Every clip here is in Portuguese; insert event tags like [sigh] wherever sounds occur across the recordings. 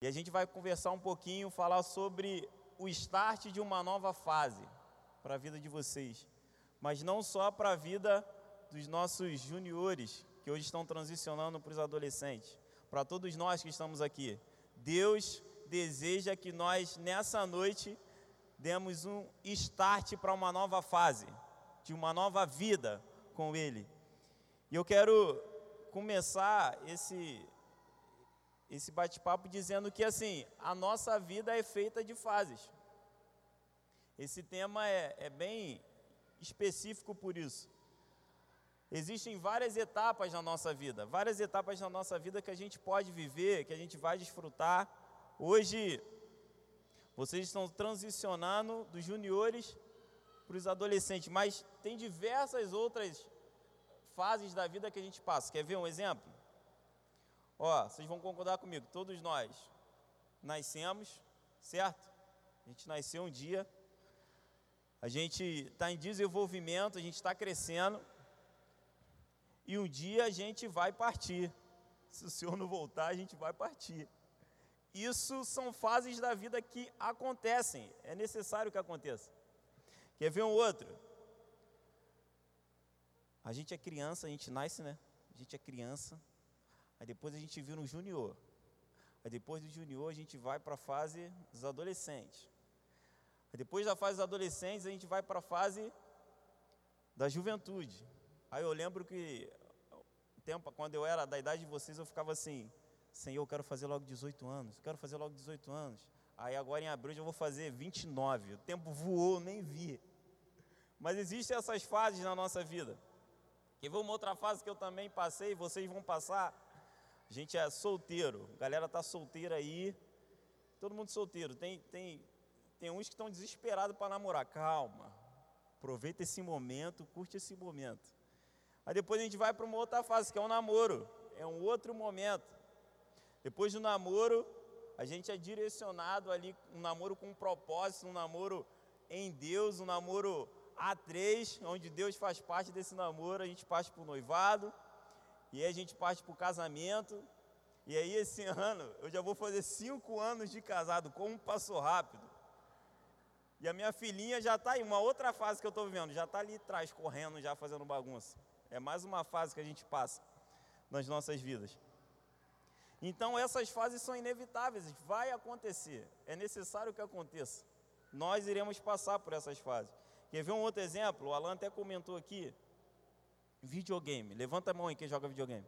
E a gente vai conversar um pouquinho, falar sobre o start de uma nova fase para a vida de vocês. Mas não só para a vida dos nossos juniores, que hoje estão transicionando para os adolescentes. Para todos nós que estamos aqui. Deus deseja que nós, nessa noite, demos um start para uma nova fase, de uma nova vida com Ele. E eu quero começar esse, esse bate-papo dizendo que assim, a nossa vida é feita de fases. Esse tema é, é bem específico por isso. Existem várias etapas na nossa vida, várias etapas na nossa vida que a gente pode viver, que a gente vai desfrutar. Hoje, vocês estão transicionando dos juniores para os adolescentes, mas tem diversas outras fases da vida que a gente passa. Quer ver um exemplo? Ó, vocês vão concordar comigo, todos nós nascemos, certo? A gente nasceu um dia, a gente está em desenvolvimento, a gente está crescendo, e um dia a gente vai partir. Se o Senhor não voltar, a gente vai partir. Isso são fases da vida que acontecem, é necessário que aconteça. Quer ver um outro? A gente é criança, a gente nasce, né? A gente é criança, Aí depois a gente vira um junior. Aí depois do junior a gente vai para a fase dos adolescentes. Aí depois da fase dos adolescentes a gente vai para a fase da juventude. Aí eu lembro que tempo, quando eu era da idade de vocês, eu ficava assim, Senhor, eu quero fazer logo 18 anos, eu quero fazer logo 18 anos. Aí agora em abril eu vou fazer 29. O tempo voou, nem vi. Mas existem essas fases na nossa vida. E vou uma outra fase que eu também passei, vocês vão passar, a gente é solteiro, a galera tá solteira aí, todo mundo solteiro. Tem, tem, tem uns que estão desesperados para namorar. Calma, aproveita esse momento, curte esse momento. Aí depois a gente vai para uma outra fase, que é o namoro. É um outro momento. Depois do namoro, a gente é direcionado ali, um namoro com um propósito, um namoro em Deus, um namoro a três, onde Deus faz parte desse namoro, a gente parte para o noivado, e aí a gente parte para o casamento. E aí esse [laughs] ano eu já vou fazer cinco anos de casado, como passou rápido. E a minha filhinha já está em uma outra fase que eu estou vivendo, já está ali atrás, correndo, já fazendo bagunça. É mais uma fase que a gente passa nas nossas vidas. Então essas fases são inevitáveis, vai acontecer, é necessário que aconteça. Nós iremos passar por essas fases. Quer ver um outro exemplo? O Alan até comentou aqui, Videogame. Levanta a mão aí quem joga videogame.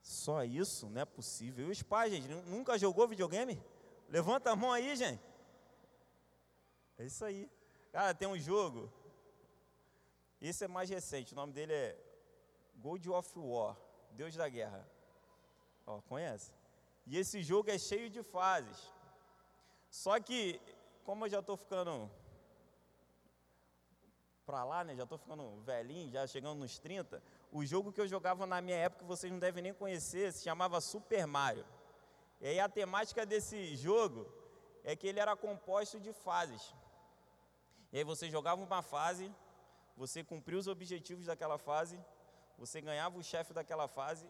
Só isso? Não é possível. E os pais, gente, nunca jogou videogame? Levanta a mão aí, gente. É isso aí. Cara, tem um jogo. Esse é mais recente. O nome dele é God of War. Deus da Guerra. Ó, conhece? E esse jogo é cheio de fases. Só que, como eu já estou ficando para lá, né? Já estou ficando velhinho, já chegando nos 30. O jogo que eu jogava na minha época, vocês não devem nem conhecer, se chamava Super Mario. E aí a temática desse jogo é que ele era composto de fases. E aí você jogava uma fase, você cumpria os objetivos daquela fase, você ganhava o chefe daquela fase,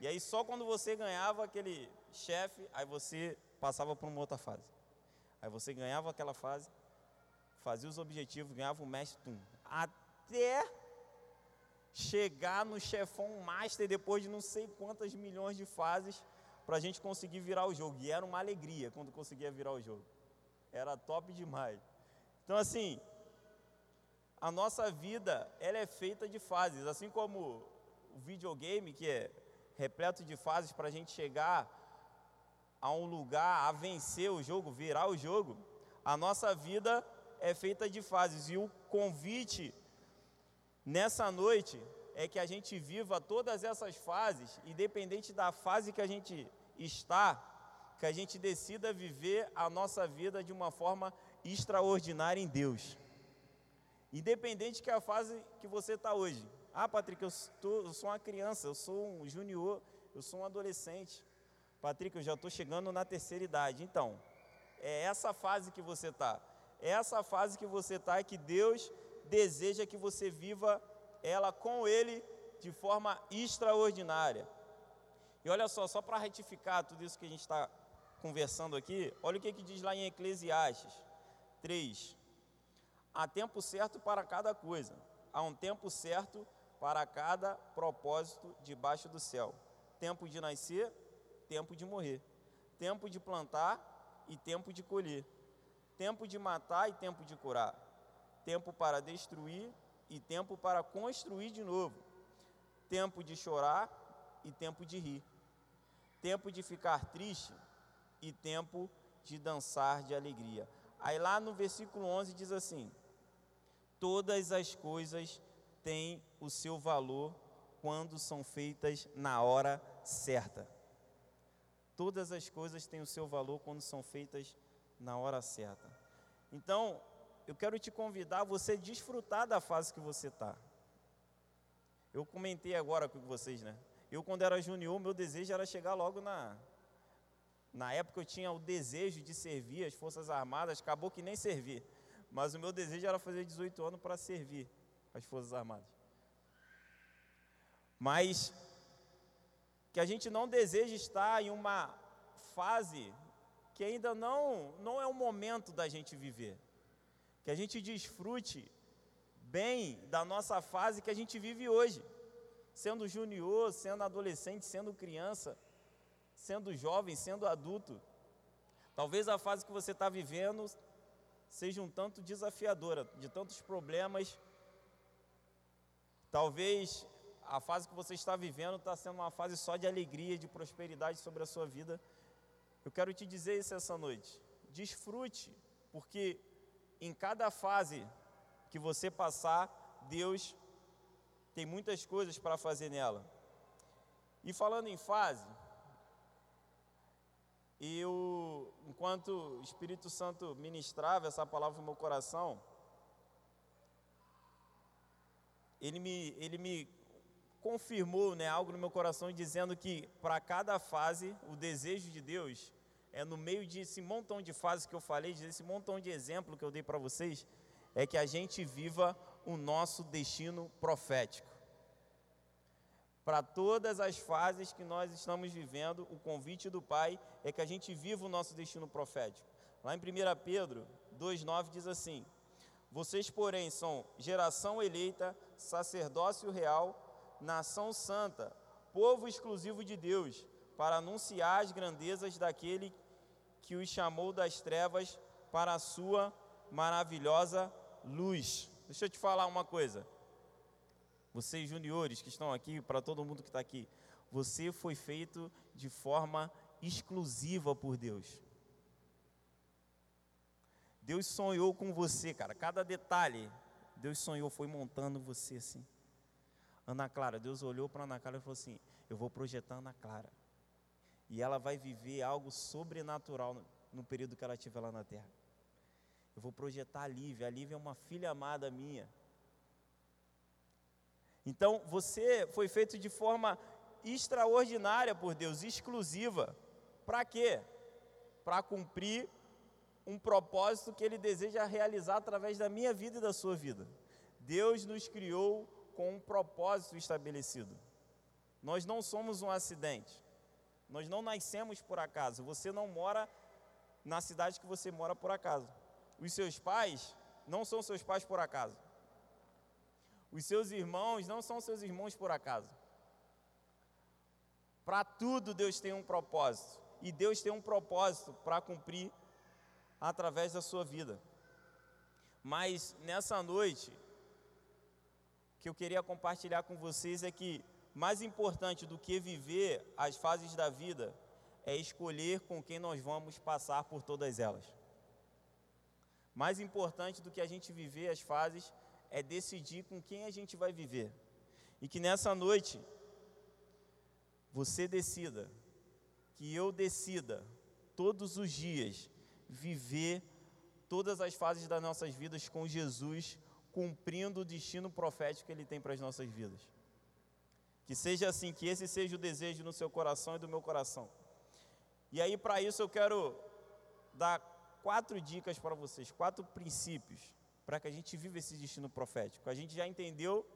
e aí só quando você ganhava aquele chefe, aí você passava para uma outra fase. Aí você ganhava aquela fase, fazia os objetivos, ganhava o mestre, tum, até chegar no chefão master depois de não sei quantas milhões de fases para a gente conseguir virar o jogo. E era uma alegria quando conseguia virar o jogo. Era top demais. Então assim, a nossa vida ela é feita de fases, assim como o videogame que é repleto de fases para a gente chegar a um lugar, a vencer o jogo, virar o jogo. A nossa vida é feita de fases e o convite nessa noite é que a gente viva todas essas fases, independente da fase que a gente está, que a gente decida viver a nossa vida de uma forma extraordinária em Deus. Independente que a fase que você está hoje. Ah, Patrick, eu, estou, eu sou uma criança, eu sou um junior, eu sou um adolescente. Patrick, eu já estou chegando na terceira idade. Então, é essa fase que você está. Essa fase que você está que Deus deseja que você viva ela com Ele de forma extraordinária. E olha só, só para retificar tudo isso que a gente está conversando aqui, olha o que, que diz lá em Eclesiastes 3. Há tempo certo para cada coisa, há um tempo certo para cada propósito debaixo do céu: tempo de nascer, tempo de morrer, tempo de plantar e tempo de colher, tempo de matar e tempo de curar, tempo para destruir e tempo para construir de novo, tempo de chorar e tempo de rir, tempo de ficar triste e tempo de dançar de alegria. Aí lá no versículo 11 diz assim: Todas as coisas têm o seu valor quando são feitas na hora certa. Todas as coisas têm o seu valor quando são feitas na hora certa. Então, eu quero te convidar a você desfrutar da fase que você está. Eu comentei agora com vocês, né? Eu, quando era junior, meu desejo era chegar logo na, na época eu tinha o desejo de servir as Forças Armadas, acabou que nem servir. Mas o meu desejo era fazer 18 anos para servir as Forças Armadas. Mas que a gente não deseja estar em uma fase que ainda não, não é o momento da gente viver. Que a gente desfrute bem da nossa fase que a gente vive hoje. Sendo junior, sendo adolescente, sendo criança sendo jovem, sendo adulto. Talvez a fase que você está vivendo seja um tanto desafiadora, de tantos problemas. Talvez a fase que você está vivendo está sendo uma fase só de alegria, de prosperidade sobre a sua vida. Eu quero te dizer isso essa noite. Desfrute, porque em cada fase que você passar, Deus tem muitas coisas para fazer nela. E falando em fase, eu, enquanto o Espírito Santo ministrava essa palavra no meu coração, ele me, ele me confirmou né, algo no meu coração dizendo que para cada fase o desejo de Deus é no meio desse montão de fases que eu falei, desse montão de exemplo que eu dei para vocês, é que a gente viva o nosso destino profético para todas as fases que nós estamos vivendo, o convite do Pai é que a gente viva o nosso destino profético. Lá em 1 Pedro 2,9 diz assim: Vocês, porém, são geração eleita, sacerdócio real, nação santa, povo exclusivo de Deus, para anunciar as grandezas daquele que os chamou das trevas para a sua maravilhosa luz. Deixa eu te falar uma coisa vocês juniores que estão aqui, para todo mundo que está aqui, você foi feito de forma exclusiva por Deus. Deus sonhou com você, cara, cada detalhe. Deus sonhou, foi montando você assim. Ana Clara, Deus olhou para Ana Clara e falou assim: Eu vou projetar Ana Clara. E ela vai viver algo sobrenatural no, no período que ela estiver lá na terra. Eu vou projetar a Lívia. A Lívia é uma filha amada minha. Então, você foi feito de forma extraordinária por Deus, exclusiva. Para quê? Para cumprir um propósito que Ele deseja realizar através da minha vida e da sua vida. Deus nos criou com um propósito estabelecido. Nós não somos um acidente. Nós não nascemos por acaso. Você não mora na cidade que você mora por acaso. Os seus pais não são seus pais por acaso. Os seus irmãos não são seus irmãos por acaso. Para tudo Deus tem um propósito. E Deus tem um propósito para cumprir através da sua vida. Mas nessa noite, que eu queria compartilhar com vocês é que mais importante do que viver as fases da vida é escolher com quem nós vamos passar por todas elas. Mais importante do que a gente viver as fases é decidir com quem a gente vai viver. E que nessa noite você decida, que eu decida todos os dias viver todas as fases das nossas vidas com Jesus, cumprindo o destino profético que ele tem para as nossas vidas. Que seja assim, que esse seja o desejo no seu coração e do meu coração. E aí, para isso, eu quero dar quatro dicas para vocês, quatro princípios para que a gente viva esse destino profético. A gente já entendeu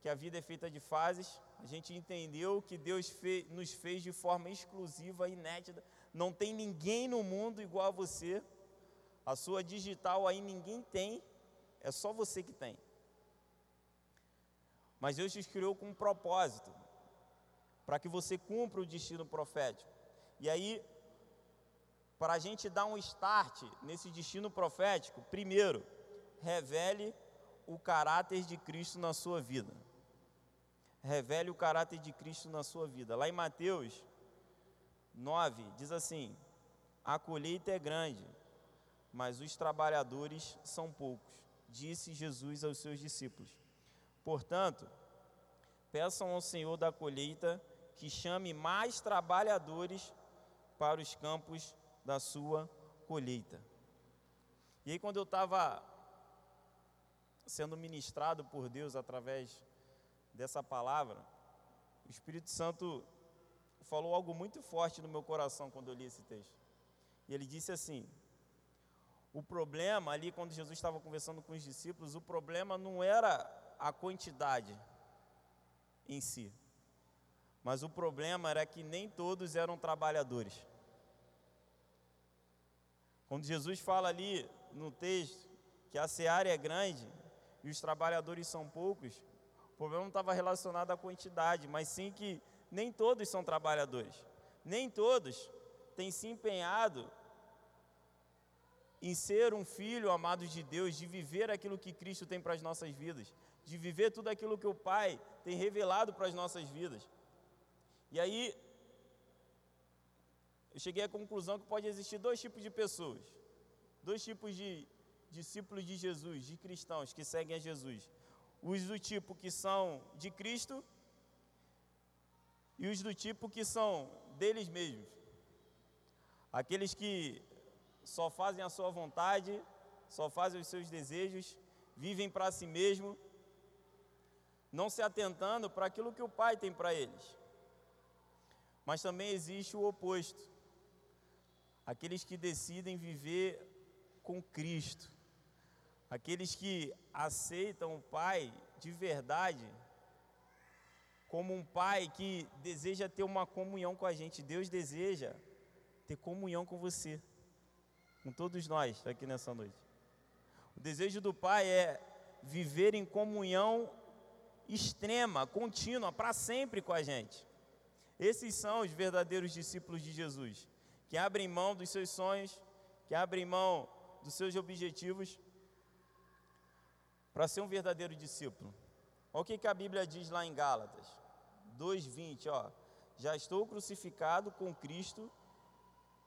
que a vida é feita de fases, a gente entendeu que Deus nos fez de forma exclusiva, inédita. Não tem ninguém no mundo igual a você. A sua digital aí ninguém tem, é só você que tem. Mas Deus te criou com um propósito, para que você cumpra o destino profético. E aí, para a gente dar um start nesse destino profético, primeiro, revele o caráter de Cristo na sua vida revele o caráter de Cristo na sua vida. Lá em Mateus 9, diz assim: A colheita é grande, mas os trabalhadores são poucos, disse Jesus aos seus discípulos. Portanto, peçam ao Senhor da colheita que chame mais trabalhadores para os campos da sua colheita. E aí, quando eu estava sendo ministrado por Deus através dessa palavra, o Espírito Santo falou algo muito forte no meu coração quando eu li esse texto. E ele disse assim: o problema ali, quando Jesus estava conversando com os discípulos, o problema não era a quantidade em si, mas o problema era que nem todos eram trabalhadores. Quando Jesus fala ali no texto que a seara é grande e os trabalhadores são poucos, problema não estava relacionado à quantidade, mas sim que nem todos são trabalhadores. Nem todos têm se empenhado em ser um filho amado de Deus, de viver aquilo que Cristo tem para as nossas vidas, de viver tudo aquilo que o Pai tem revelado para as nossas vidas. E aí, eu cheguei à conclusão que pode existir dois tipos de pessoas, dois tipos de discípulos de Jesus, de cristãos que seguem a Jesus os do tipo que são de Cristo e os do tipo que são deles mesmos. Aqueles que só fazem a sua vontade, só fazem os seus desejos, vivem para si mesmo, não se atentando para aquilo que o Pai tem para eles. Mas também existe o oposto. Aqueles que decidem viver com Cristo aqueles que aceitam o Pai de verdade, como um Pai que deseja ter uma comunhão com a gente. Deus deseja ter comunhão com você, com todos nós aqui nessa noite. O desejo do Pai é viver em comunhão extrema, contínua, para sempre com a gente. Esses são os verdadeiros discípulos de Jesus, que abrem mão dos seus sonhos, que abrem mão dos seus objetivos para ser um verdadeiro discípulo. Olha o que, que a Bíblia diz lá em Gálatas 2,20, ó. Já estou crucificado com Cristo,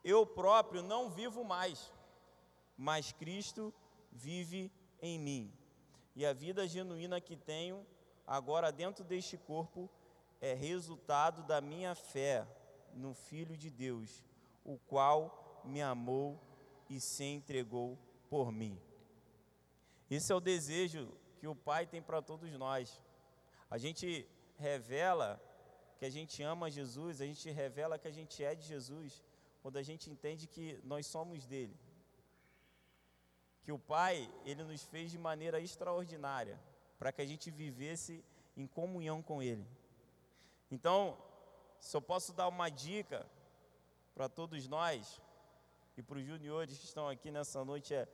eu próprio não vivo mais, mas Cristo vive em mim. E a vida genuína que tenho agora dentro deste corpo é resultado da minha fé no Filho de Deus, o qual me amou e se entregou por mim. Esse é o desejo que o Pai tem para todos nós. A gente revela que a gente ama Jesus, a gente revela que a gente é de Jesus, quando a gente entende que nós somos dele. Que o Pai, ele nos fez de maneira extraordinária, para que a gente vivesse em comunhão com ele. Então, se eu posso dar uma dica para todos nós e para os juniores que estão aqui nessa noite é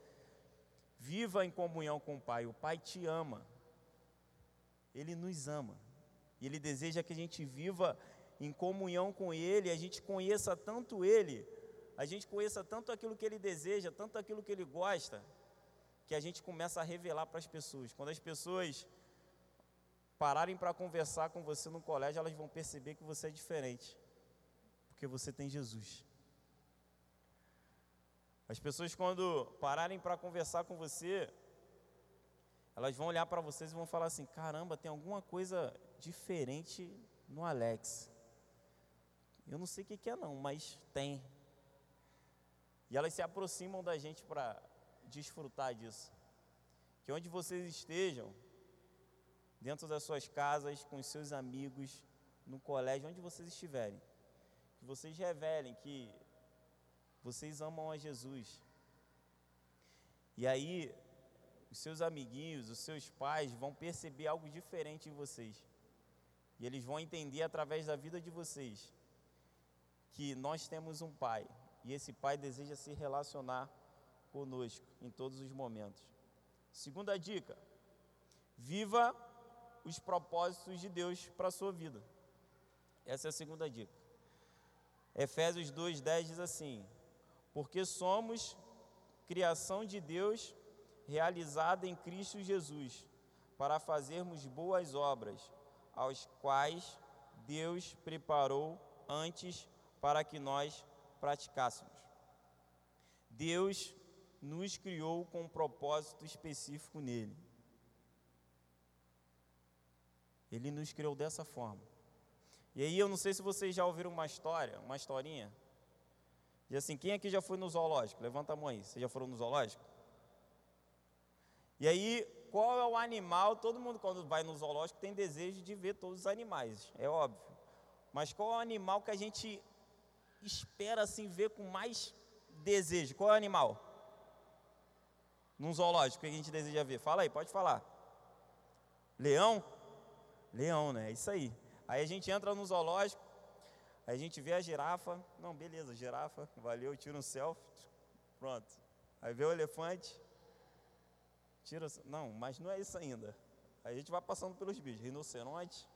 Viva em comunhão com o Pai. O Pai te ama. Ele nos ama. E Ele deseja que a gente viva em comunhão com Ele, a gente conheça tanto Ele, a gente conheça tanto aquilo que Ele deseja, tanto aquilo que Ele gosta, que a gente começa a revelar para as pessoas. Quando as pessoas pararem para conversar com você no colégio, elas vão perceber que você é diferente, porque você tem Jesus. As pessoas, quando pararem para conversar com você, elas vão olhar para vocês e vão falar assim: caramba, tem alguma coisa diferente no Alex. Eu não sei o que, é, não, mas tem. E elas se aproximam da gente para desfrutar disso. Que onde vocês estejam, dentro das suas casas, com os seus amigos, no colégio, onde vocês estiverem, que vocês revelem que vocês amam a Jesus. E aí, os seus amiguinhos, os seus pais vão perceber algo diferente em vocês. E eles vão entender através da vida de vocês que nós temos um pai e esse pai deseja se relacionar conosco em todos os momentos. Segunda dica: viva os propósitos de Deus para a sua vida. Essa é a segunda dica. Efésios 2:10 diz assim: Porque somos criação de Deus realizada em Cristo Jesus, para fazermos boas obras, aos quais Deus preparou antes para que nós praticássemos. Deus nos criou com um propósito específico nele. Ele nos criou dessa forma. E aí eu não sei se vocês já ouviram uma história, uma historinha. E assim, quem aqui já foi no zoológico? Levanta a mão aí. Vocês já foram no zoológico? E aí, qual é o animal? Todo mundo quando vai no zoológico tem desejo de ver todos os animais, é óbvio. Mas qual é o animal que a gente espera assim ver com mais desejo? Qual é o animal? Num zoológico que a gente deseja ver? Fala aí, pode falar. Leão? Leão, né? É isso aí. Aí a gente entra no zoológico, a gente vê a girafa. Não, beleza, girafa, valeu, tira um selfie. Pronto. Aí vê o elefante. Tira. Não, mas não é isso ainda. Aí a gente vai passando pelos bichos. Rinoceronte,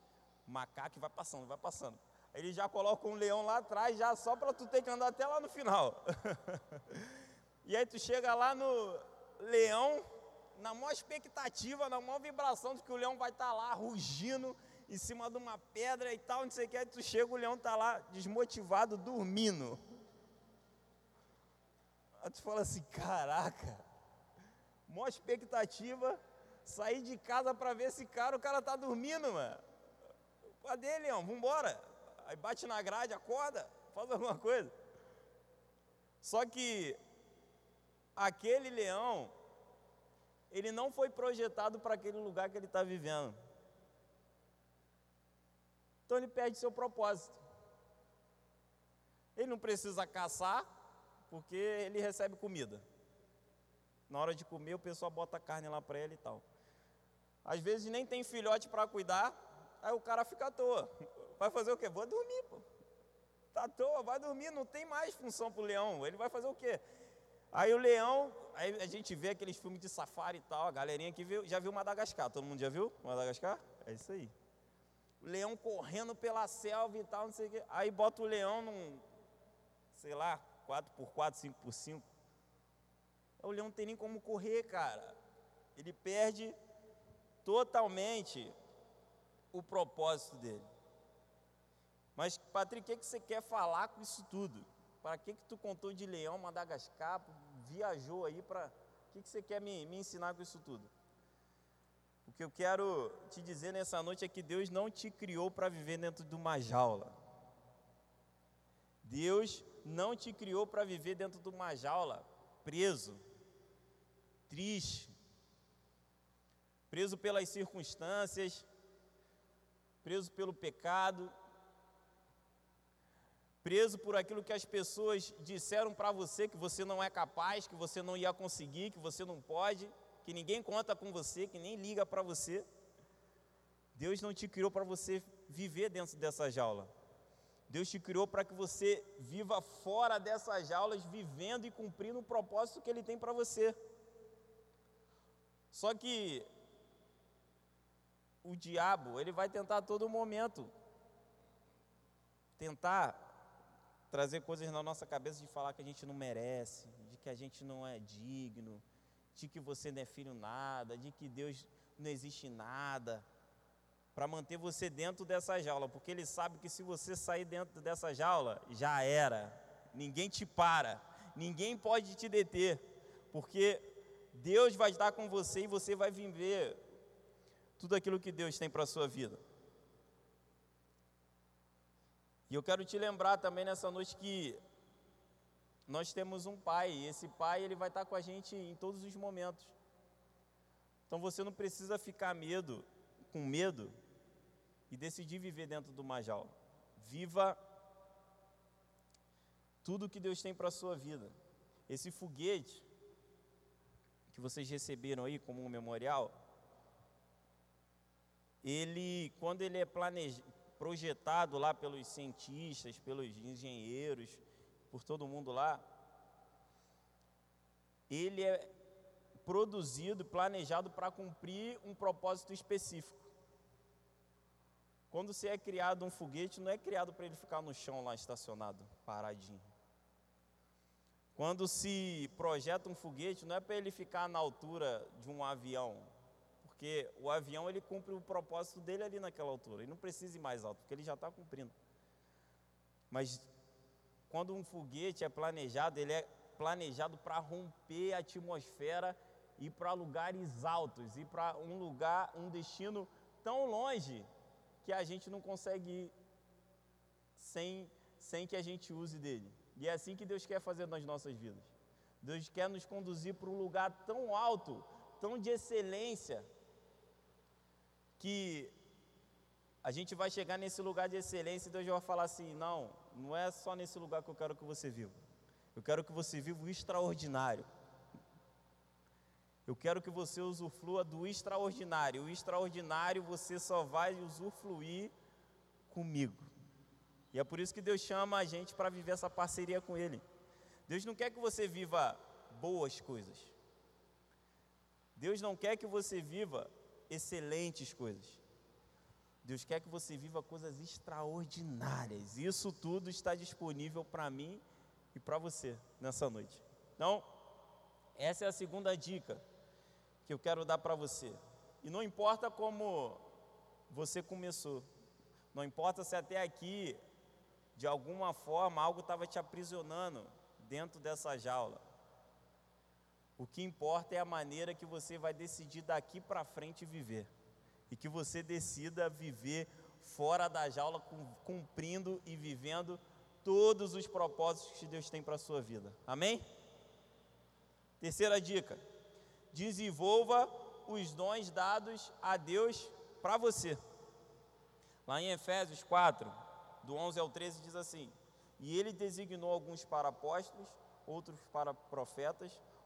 macaco, vai passando, vai passando. Ele já coloca um leão lá atrás, já só para tu ter que andar até lá no final. [laughs] e aí tu chega lá no leão, na maior expectativa, na maior vibração de que o leão vai estar tá lá rugindo em cima de uma pedra e tal, não sei o que, aí tu chega, o leão está lá desmotivado, dormindo. Aí tu fala assim, caraca, maior expectativa, sair de casa para ver esse cara, o cara tá dormindo, mano. Cadê, leão? Vambora. Aí bate na grade, acorda, faz alguma coisa. Só que aquele leão, ele não foi projetado para aquele lugar que ele está vivendo. Então ele perde seu propósito. Ele não precisa caçar, porque ele recebe comida. Na hora de comer, o pessoal bota carne lá para ele e tal. Às vezes nem tem filhote para cuidar, aí o cara fica à toa. Vai fazer o quê? Vou dormir, pô. Tá à toa, vai dormir, não tem mais função para o leão. Ele vai fazer o quê? Aí o leão, aí a gente vê aqueles filmes de safari e tal, a galerinha que viu, já viu Madagascar. Todo mundo já viu Madagascar? É isso aí. O leão correndo pela selva e tal, não sei o quê. Aí bota o leão num, sei lá, 4x4, 5x5. O leão não tem nem como correr, cara. Ele perde totalmente o propósito dele. Mas, Patrick, o que, que você quer falar com isso tudo? Para que, que tu contou de leão, Madagascar, viajou aí para. O que, que você quer me, me ensinar com isso tudo? O que eu quero te dizer nessa noite é que Deus não te criou para viver dentro de uma jaula. Deus não te criou para viver dentro de uma jaula, preso, triste, preso pelas circunstâncias, preso pelo pecado, preso por aquilo que as pessoas disseram para você que você não é capaz, que você não ia conseguir, que você não pode, que ninguém conta com você, que nem liga para você. Deus não te criou para você viver dentro dessa jaula. Deus te criou para que você viva fora dessas jaulas, vivendo e cumprindo o propósito que Ele tem para você. Só que o diabo, ele vai tentar a todo momento tentar trazer coisas na nossa cabeça de falar que a gente não merece, de que a gente não é digno, de que você não é filho nada, de que Deus não existe nada, para manter você dentro dessa jaula, porque ele sabe que se você sair dentro dessa jaula, já era. Ninguém te para, ninguém pode te deter, porque Deus vai estar com você e você vai viver tudo aquilo que Deus tem para a sua vida. E eu quero te lembrar também nessa noite que nós temos um pai, e esse pai ele vai estar com a gente em todos os momentos. Então você não precisa ficar medo, com medo e decidir viver dentro do majal. Viva tudo que Deus tem para a sua vida. Esse foguete que vocês receberam aí como um memorial, ele, quando ele é planejado, projetado lá pelos cientistas, pelos engenheiros, por todo mundo lá, ele é produzido, planejado para cumprir um propósito específico. Quando você é criado um foguete, não é criado para ele ficar no chão lá estacionado, paradinho. Quando se projeta um foguete, não é para ele ficar na altura de um avião, porque o avião ele cumpre o propósito dele ali naquela altura, ele não precisa ir mais alto, porque ele já está cumprindo. Mas quando um foguete é planejado, ele é planejado para romper a atmosfera e para lugares altos, e para um lugar, um destino tão longe que a gente não consegue ir sem, sem que a gente use dele. E é assim que Deus quer fazer nas nossas vidas. Deus quer nos conduzir para um lugar tão alto, tão de excelência, que a gente vai chegar nesse lugar de excelência e Deus vai falar assim: não, não é só nesse lugar que eu quero que você viva. Eu quero que você viva o extraordinário. Eu quero que você usufrua do extraordinário. O extraordinário você só vai usufruir comigo. E é por isso que Deus chama a gente para viver essa parceria com Ele. Deus não quer que você viva boas coisas. Deus não quer que você viva excelentes coisas. Deus quer que você viva coisas extraordinárias. Isso tudo está disponível para mim e para você nessa noite. Então, essa é a segunda dica que eu quero dar para você. E não importa como você começou, não importa se até aqui, de alguma forma, algo estava te aprisionando dentro dessa jaula. O que importa é a maneira que você vai decidir daqui para frente viver. E que você decida viver fora da jaula, cumprindo e vivendo todos os propósitos que Deus tem para a sua vida. Amém? Terceira dica: desenvolva os dons dados a Deus para você. Lá em Efésios 4, do 11 ao 13, diz assim: E ele designou alguns para apóstolos, outros para profetas,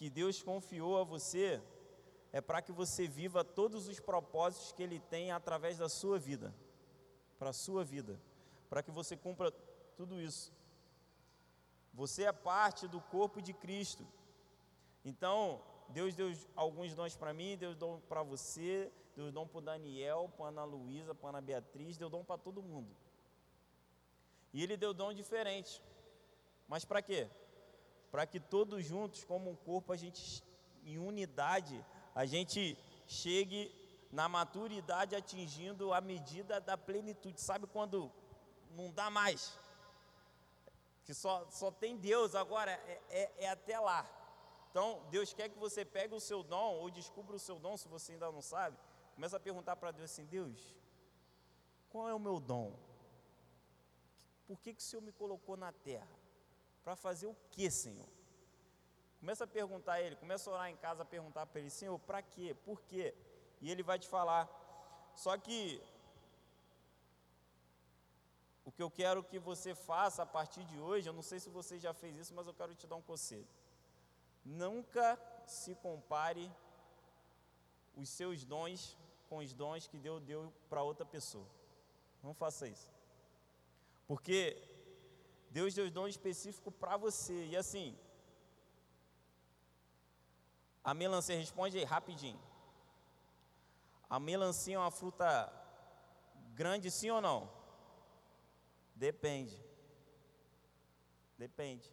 que Deus confiou a você é para que você viva todos os propósitos que Ele tem através da sua vida, para a sua vida, para que você cumpra tudo isso. Você é parte do corpo de Cristo. Então, Deus deu alguns dons para mim, Deus deu para você, Deus deu para o Daniel, para Ana Luísa, para Ana Beatriz, deu dom para todo mundo. E Ele deu dom diferente. Mas para quê? Para que todos juntos, como um corpo, a gente, em unidade, a gente chegue na maturidade atingindo a medida da plenitude. Sabe quando não dá mais? Que só, só tem Deus agora, é, é, é até lá. Então, Deus quer que você pegue o seu dom, ou descubra o seu dom, se você ainda não sabe. Começa a perguntar para Deus assim: Deus, qual é o meu dom? Por que, que o Senhor me colocou na terra? Para fazer o que, Senhor? Começa a perguntar a Ele, começa a orar em casa a perguntar para Ele, Senhor, para quê? Por quê? E Ele vai te falar. Só que o que eu quero que você faça a partir de hoje, eu não sei se você já fez isso, mas eu quero te dar um conselho. Nunca se compare os seus dons com os dons que Deus deu para outra pessoa. Não faça isso. Porque Deus deu dom específico para você. E assim, a melancia, responde aí rapidinho. A melancia é uma fruta grande, sim ou não? Depende. Depende.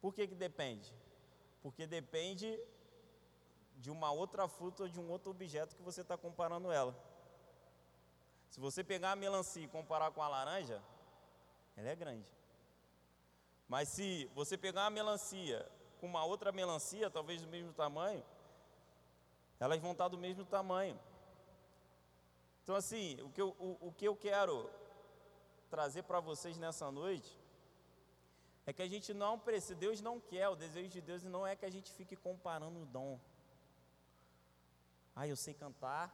Por que, que depende? Porque depende de uma outra fruta ou de um outro objeto que você está comparando ela. Se você pegar a melancia e comparar com a laranja, ela é grande. Mas se você pegar uma melancia com uma outra melancia, talvez do mesmo tamanho, elas vão estar do mesmo tamanho. Então, assim, o que eu, o, o que eu quero trazer para vocês nessa noite é que a gente não precisa, Deus não quer, o desejo de Deus não é que a gente fique comparando o dom. Ah, eu sei cantar,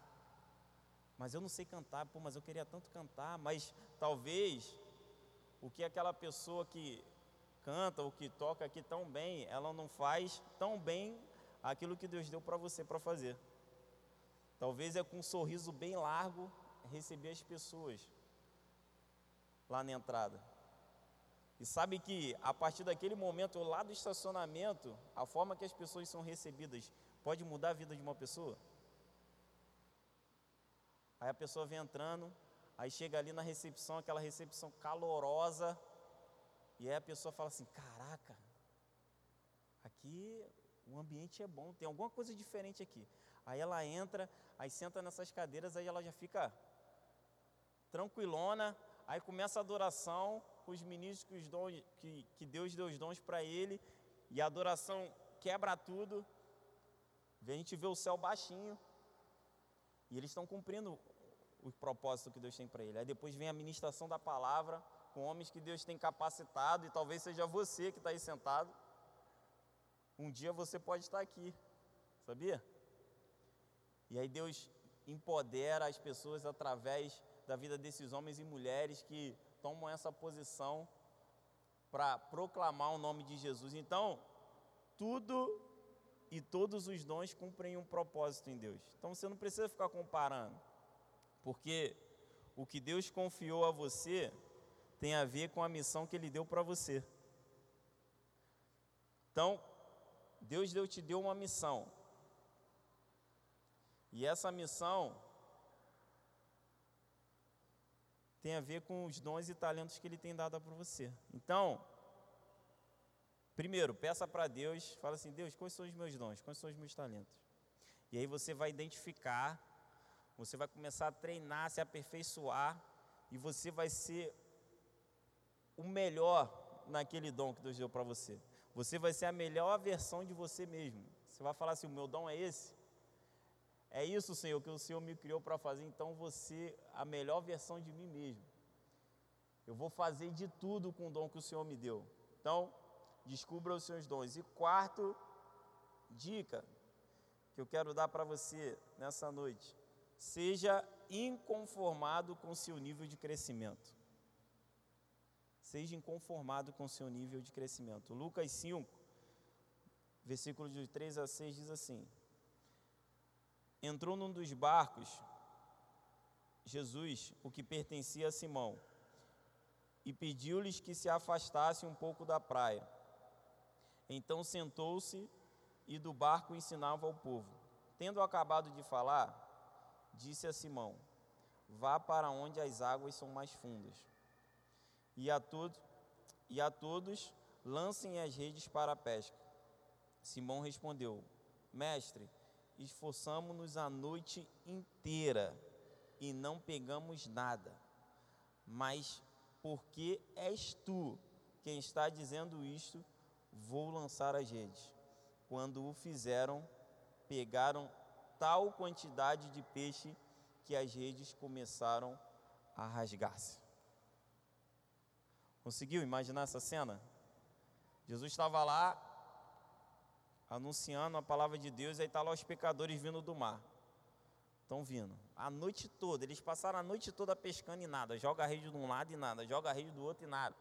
mas eu não sei cantar, pô, mas eu queria tanto cantar, mas talvez o que aquela pessoa que canta ou que toca aqui tão bem, ela não faz tão bem aquilo que Deus deu para você para fazer. Talvez é com um sorriso bem largo receber as pessoas lá na entrada. E sabe que a partir daquele momento, lá do estacionamento, a forma que as pessoas são recebidas pode mudar a vida de uma pessoa? Aí a pessoa vem entrando, aí chega ali na recepção, aquela recepção calorosa, e aí a pessoa fala assim: Caraca, aqui o ambiente é bom, tem alguma coisa diferente aqui. Aí ela entra, aí senta nessas cadeiras, aí ela já fica tranquilona, aí começa a adoração com os ministros que, os dons, que, que Deus deu os dons para ele, e a adoração quebra tudo. A gente vê o céu baixinho, e eles estão cumprindo o propósito que Deus tem para ele. Aí depois vem a ministração da palavra, com homens que Deus tem capacitado, e talvez seja você que está aí sentado. Um dia você pode estar aqui, sabia? E aí Deus empodera as pessoas através da vida desses homens e mulheres que tomam essa posição para proclamar o nome de Jesus. Então, tudo e todos os dons cumprem um propósito em Deus. Então você não precisa ficar comparando, porque o que Deus confiou a você tem a ver com a missão que Ele deu para você. Então, Deus deu, te deu uma missão. E essa missão tem a ver com os dons e talentos que Ele tem dado para você. Então, primeiro, peça para Deus, fala assim: Deus, quais são os meus dons? Quais são os meus talentos? E aí você vai identificar, você vai começar a treinar, se aperfeiçoar, e você vai ser o melhor naquele dom que Deus deu para você. Você vai ser a melhor versão de você mesmo. Você vai falar assim: o meu dom é esse? É isso, Senhor, que o Senhor me criou para fazer, então você a melhor versão de mim mesmo. Eu vou fazer de tudo com o dom que o Senhor me deu. Então, descubra os seus dons. E quarto dica que eu quero dar para você nessa noite: seja inconformado com seu nível de crescimento. Seja inconformado com seu nível de crescimento. Lucas 5, versículos de 3 a 6 diz assim: entrou num dos barcos, Jesus, o que pertencia a Simão, e pediu-lhes que se afastassem um pouco da praia. Então sentou-se e do barco ensinava ao povo. Tendo acabado de falar, disse a Simão: Vá para onde as águas são mais fundas. E a, todo, e a todos lancem as redes para a pesca. Simão respondeu: Mestre, esforçamos-nos a noite inteira e não pegamos nada. Mas porque és tu quem está dizendo isto, vou lançar as redes. Quando o fizeram, pegaram tal quantidade de peixe que as redes começaram a rasgar-se. Conseguiu imaginar essa cena? Jesus estava lá, anunciando a palavra de Deus, aí está lá os pecadores vindo do mar. Estão vindo. A noite toda, eles passaram a noite toda pescando e nada. Joga a rede de um lado e nada, joga a rede do outro e nada.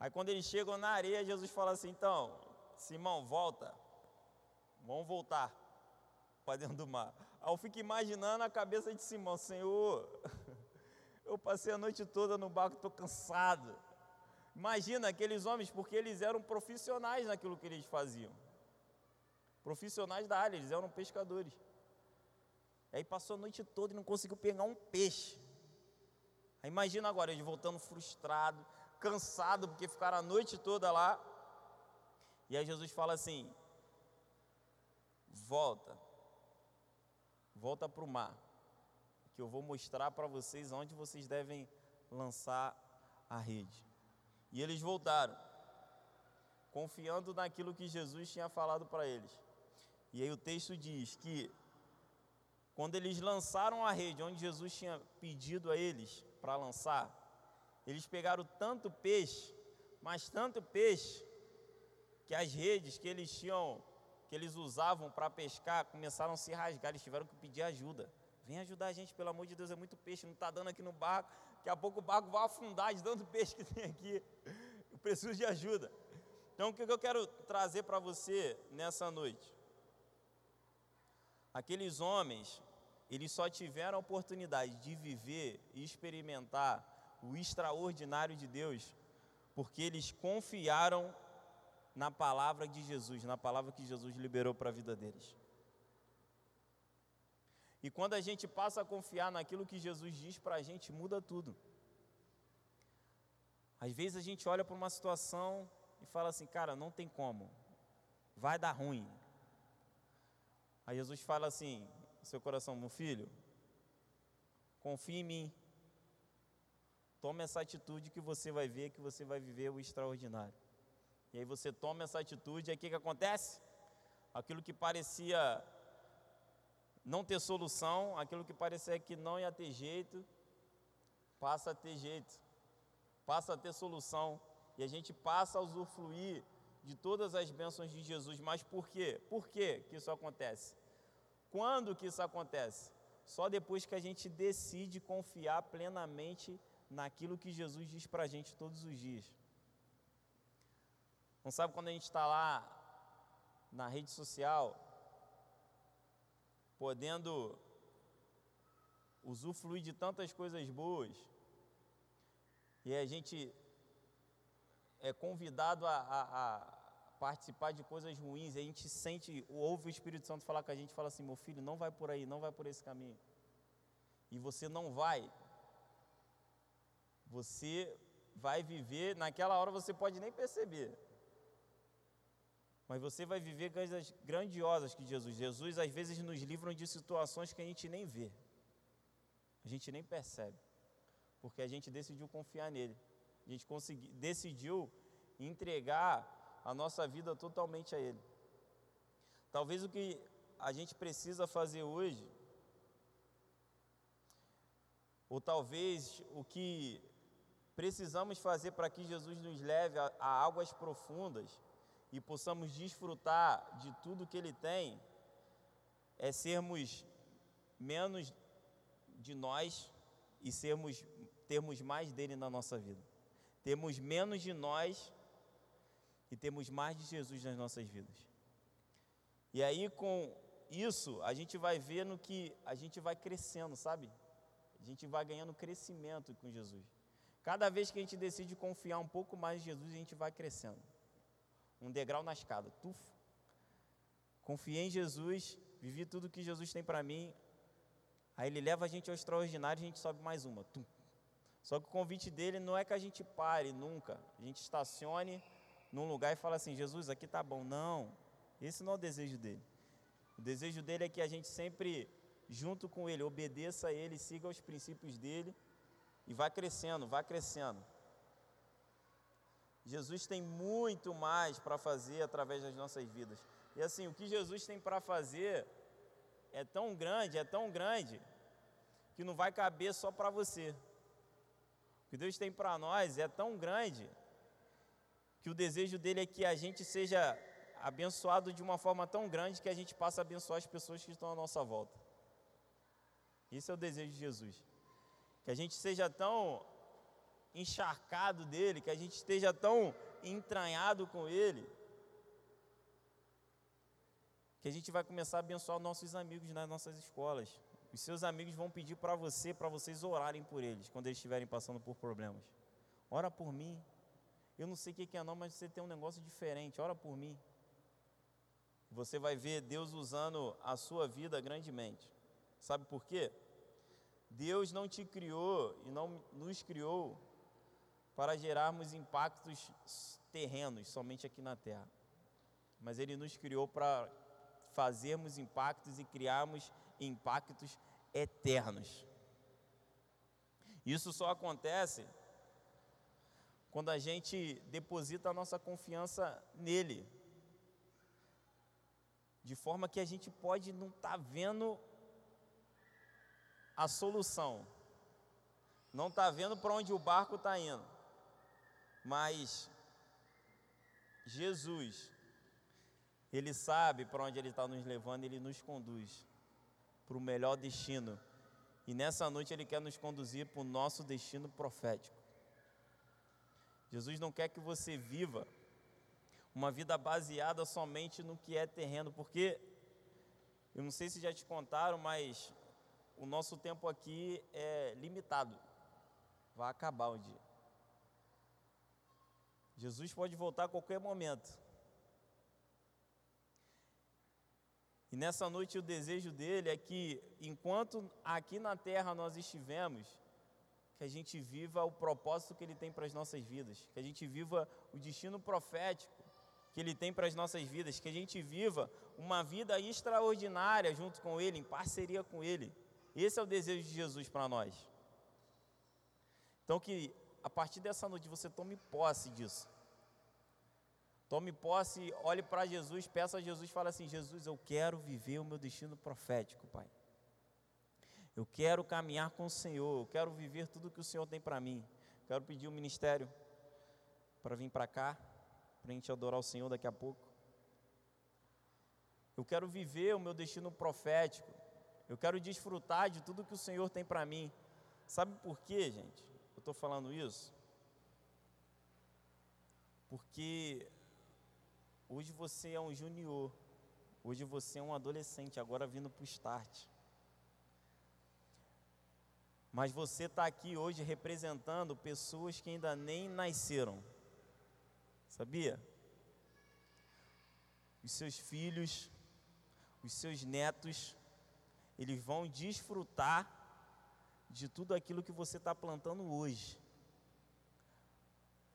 Aí quando eles chegam na areia, Jesus fala assim: então, Simão, volta. Vamos voltar para dentro do mar. Eu fico imaginando a cabeça de Simão: Senhor, [laughs] eu passei a noite toda no barco, estou cansado. Imagina aqueles homens, porque eles eram profissionais naquilo que eles faziam profissionais da área, eles eram pescadores. Aí passou a noite toda e não conseguiu pegar um peixe. Aí imagina agora eles voltando frustrado, cansado, porque ficaram a noite toda lá. E aí Jesus fala assim: volta, volta para o mar, que eu vou mostrar para vocês onde vocês devem lançar a rede. E eles voltaram, confiando naquilo que Jesus tinha falado para eles. E aí o texto diz que quando eles lançaram a rede onde Jesus tinha pedido a eles para lançar, eles pegaram tanto peixe, mas tanto peixe, que as redes que eles tinham, que eles usavam para pescar, começaram a se rasgar, eles tiveram que pedir ajuda. Vem ajudar a gente, pelo amor de Deus, é muito peixe, não está dando aqui no barco. Daqui a pouco o barco vai afundar de tanto peixe que tem aqui. Eu preciso de ajuda. Então, o que eu quero trazer para você nessa noite? Aqueles homens, eles só tiveram a oportunidade de viver e experimentar o extraordinário de Deus, porque eles confiaram na palavra de Jesus, na palavra que Jesus liberou para a vida deles. E quando a gente passa a confiar naquilo que Jesus diz para a gente, muda tudo. Às vezes a gente olha para uma situação e fala assim, cara, não tem como, vai dar ruim. Aí Jesus fala assim, seu coração, meu filho, confie em mim. Tome essa atitude que você vai ver que você vai viver o extraordinário. E aí você toma essa atitude, e aí o que, que acontece? Aquilo que parecia não ter solução, aquilo que parecia que não ia ter jeito, passa a ter jeito, passa a ter solução, e a gente passa a usufruir de todas as bênçãos de Jesus. Mas por quê? Por quê que isso acontece? Quando que isso acontece? Só depois que a gente decide confiar plenamente naquilo que Jesus diz para a gente todos os dias. Não sabe quando a gente está lá na rede social, podendo usufruir de tantas coisas boas, e a gente é convidado a, a, a, participar de coisas ruins, e a gente sente, ouve o Espírito Santo falar com a gente, fala assim, meu filho, não vai por aí, não vai por esse caminho. E você não vai. Você vai viver, naquela hora você pode nem perceber. Mas você vai viver coisas grandiosas que Jesus. Jesus às vezes nos livra de situações que a gente nem vê. A gente nem percebe. Porque a gente decidiu confiar nele. A gente consegui, decidiu entregar a nossa vida totalmente a Ele. Talvez o que a gente precisa fazer hoje, ou talvez o que precisamos fazer para que Jesus nos leve a, a águas profundas e possamos desfrutar de tudo que Ele tem, é sermos menos de nós e sermos, termos mais dele na nossa vida. Temos menos de nós e temos mais de Jesus nas nossas vidas. E aí, com isso, a gente vai vendo que a gente vai crescendo, sabe? A gente vai ganhando crescimento com Jesus. Cada vez que a gente decide confiar um pouco mais em Jesus, a gente vai crescendo. Um degrau na escada. Tuf. Confiei em Jesus, vivi tudo que Jesus tem para mim. Aí ele leva a gente ao extraordinário e a gente sobe mais uma. Tum. Só que o convite dele não é que a gente pare nunca, a gente estacione num lugar e fale assim: Jesus, aqui tá bom. Não, esse não é o desejo dele. O desejo dele é que a gente sempre, junto com ele, obedeça a ele, siga os princípios dele e vá crescendo, vá crescendo. Jesus tem muito mais para fazer através das nossas vidas. E assim, o que Jesus tem para fazer é tão grande, é tão grande, que não vai caber só para você que Deus tem para nós é tão grande que o desejo dele é que a gente seja abençoado de uma forma tão grande que a gente passe a abençoar as pessoas que estão à nossa volta. Esse é o desejo de Jesus. Que a gente seja tão encharcado dele, que a gente esteja tão entranhado com ele, que a gente vai começar a abençoar nossos amigos nas nossas escolas. Os seus amigos vão pedir para você, para vocês orarem por eles, quando eles estiverem passando por problemas. Ora por mim. Eu não sei o que é não, mas você tem um negócio diferente. Ora por mim. Você vai ver Deus usando a sua vida grandemente. Sabe por quê? Deus não te criou e não nos criou para gerarmos impactos terrenos somente aqui na terra. Mas Ele nos criou para fazermos impactos e criarmos impactos eternos. Isso só acontece quando a gente deposita a nossa confiança nele. De forma que a gente pode não estar tá vendo a solução, não está vendo para onde o barco está indo, mas Jesus, Ele sabe para onde Ele está nos levando, Ele nos conduz para o melhor destino. E nessa noite Ele quer nos conduzir para o nosso destino profético. Jesus não quer que você viva uma vida baseada somente no que é terreno, porque eu não sei se já te contaram, mas o nosso tempo aqui é limitado. Vai acabar um dia. Jesus pode voltar a qualquer momento. E nessa noite o desejo dele é que, enquanto aqui na terra nós estivemos, que a gente viva o propósito que ele tem para as nossas vidas, que a gente viva o destino profético que ele tem para as nossas vidas, que a gente viva uma vida extraordinária junto com ele, em parceria com ele. Esse é o desejo de Jesus para nós. Então que a partir dessa noite você tome posse disso. Tome posse, olhe para Jesus, peça a Jesus, fala assim: Jesus, eu quero viver o meu destino profético, Pai. Eu quero caminhar com o Senhor, eu quero viver tudo que o Senhor tem para mim. Quero pedir o um ministério para vir para cá, para a gente adorar o Senhor daqui a pouco. Eu quero viver o meu destino profético. Eu quero desfrutar de tudo que o Senhor tem para mim. Sabe por quê, gente? Eu estou falando isso? Porque Hoje você é um junior. Hoje você é um adolescente, agora vindo para o start. Mas você está aqui hoje representando pessoas que ainda nem nasceram. Sabia? Os seus filhos, os seus netos, eles vão desfrutar de tudo aquilo que você está plantando hoje.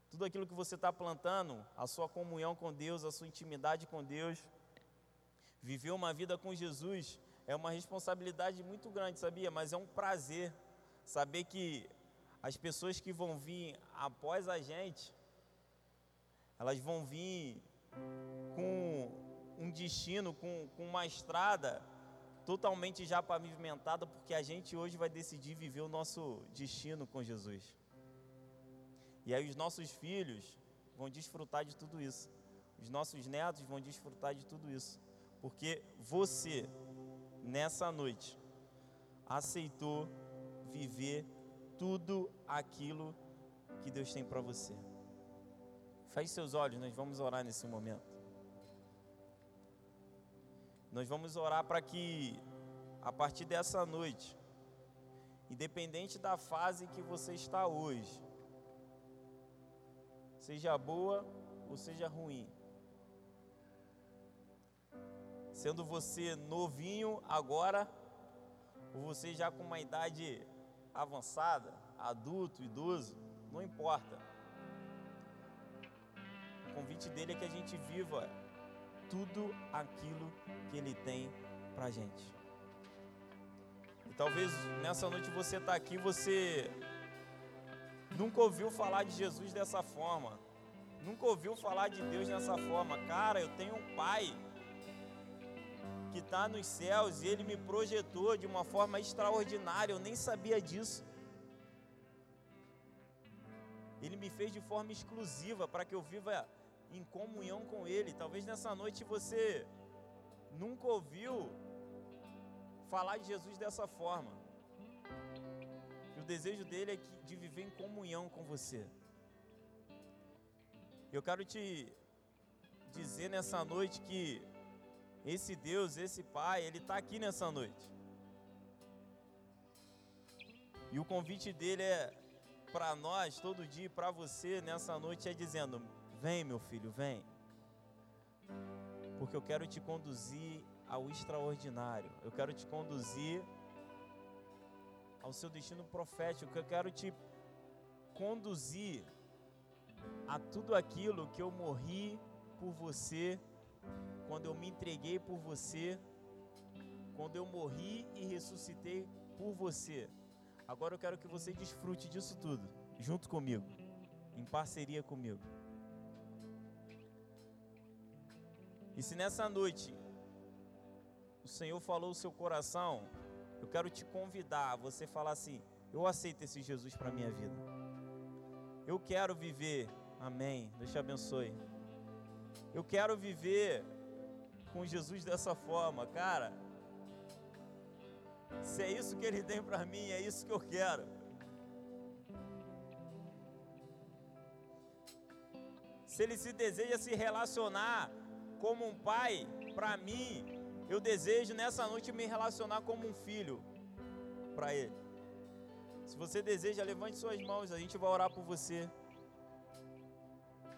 Tudo aquilo que você está plantando, a sua comunhão com Deus, a sua intimidade com Deus, viver uma vida com Jesus é uma responsabilidade muito grande, sabia? Mas é um prazer saber que as pessoas que vão vir após a gente, elas vão vir com um destino, com, com uma estrada totalmente já pavimentada, porque a gente hoje vai decidir viver o nosso destino com Jesus. E aí os nossos filhos vão desfrutar de tudo isso. Os nossos netos vão desfrutar de tudo isso. Porque você, nessa noite, aceitou viver tudo aquilo que Deus tem para você. Feche seus olhos, nós vamos orar nesse momento. Nós vamos orar para que, a partir dessa noite, independente da fase que você está hoje, seja boa ou seja ruim. Sendo você novinho agora, ou você já com uma idade avançada, adulto, idoso, não importa. O convite dele é que a gente viva tudo aquilo que ele tem pra gente. E talvez nessa noite você está aqui, você Nunca ouviu falar de Jesus dessa forma. Nunca ouviu falar de Deus dessa forma. Cara, eu tenho um pai que está nos céus e ele me projetou de uma forma extraordinária. Eu nem sabia disso. Ele me fez de forma exclusiva para que eu viva em comunhão com Ele. Talvez nessa noite você nunca ouviu falar de Jesus dessa forma desejo dele é de viver em comunhão com você. Eu quero te dizer nessa noite que esse Deus, esse Pai, Ele está aqui nessa noite. E o convite dele é para nós, todo dia, para você nessa noite, é dizendo: Vem, meu filho, vem. Porque eu quero te conduzir ao extraordinário. Eu quero te conduzir ao seu destino profético, eu quero te conduzir a tudo aquilo que eu morri por você, quando eu me entreguei por você, quando eu morri e ressuscitei por você. Agora eu quero que você desfrute disso tudo, junto comigo, em parceria comigo. E se nessa noite o Senhor falou o seu coração, eu quero te convidar a você falar assim: eu aceito esse Jesus para minha vida. Eu quero viver, amém. Deus te abençoe. Eu quero viver com Jesus dessa forma, cara. Se é isso que Ele tem para mim, é isso que eu quero. Se Ele se deseja se relacionar como um pai, para mim, eu desejo nessa noite me relacionar como um filho para Ele. Se você deseja, levante suas mãos, a gente vai orar por você.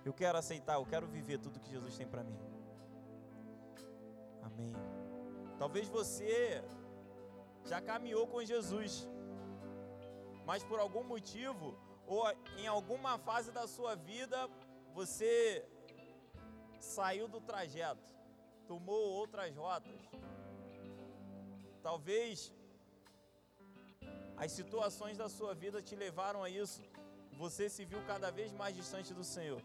Eu quero aceitar, eu quero viver tudo que Jesus tem para mim. Amém. Talvez você já caminhou com Jesus, mas por algum motivo ou em alguma fase da sua vida você saiu do trajeto, tomou outras rotas. Talvez as situações da sua vida te levaram a isso. Você se viu cada vez mais distante do Senhor.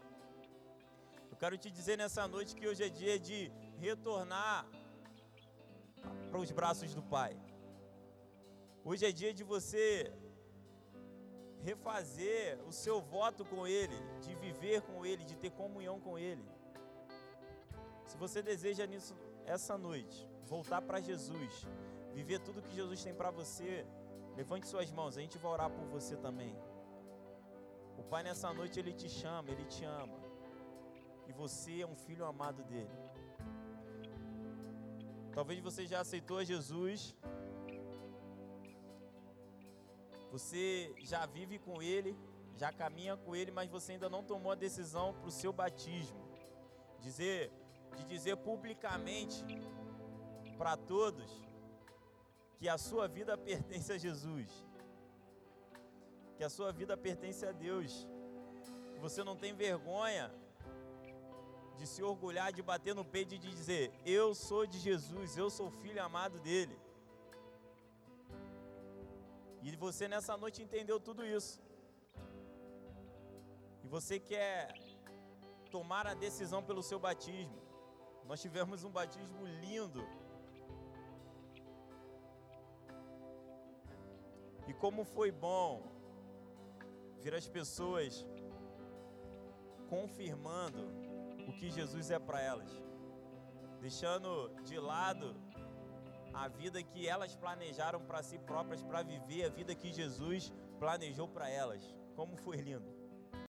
Eu quero te dizer nessa noite que hoje é dia de retornar para os braços do Pai. Hoje é dia de você refazer o seu voto com Ele, de viver com Ele, de ter comunhão com Ele. Se você deseja nisso essa noite, voltar para Jesus, viver tudo que Jesus tem para você, levante suas mãos, a gente vai orar por você também. O Pai nessa noite ele te chama, ele te ama. E você é um filho amado dele. Talvez você já aceitou Jesus. Você já vive com ele, já caminha com ele, mas você ainda não tomou a decisão para o seu batismo. Dizer, de dizer publicamente para todos que a sua vida [laughs] pertence a Jesus, que a sua vida pertence a Deus, você não tem vergonha de se orgulhar, de bater no peito e de dizer: Eu sou de Jesus, eu sou filho amado dele. E você nessa noite entendeu tudo isso. E você quer tomar a decisão pelo seu batismo. Nós tivemos um batismo lindo. E como foi bom ver as pessoas confirmando o que Jesus é para elas, deixando de lado a vida que elas planejaram para si próprias para viver a vida que Jesus planejou para elas. Como foi lindo.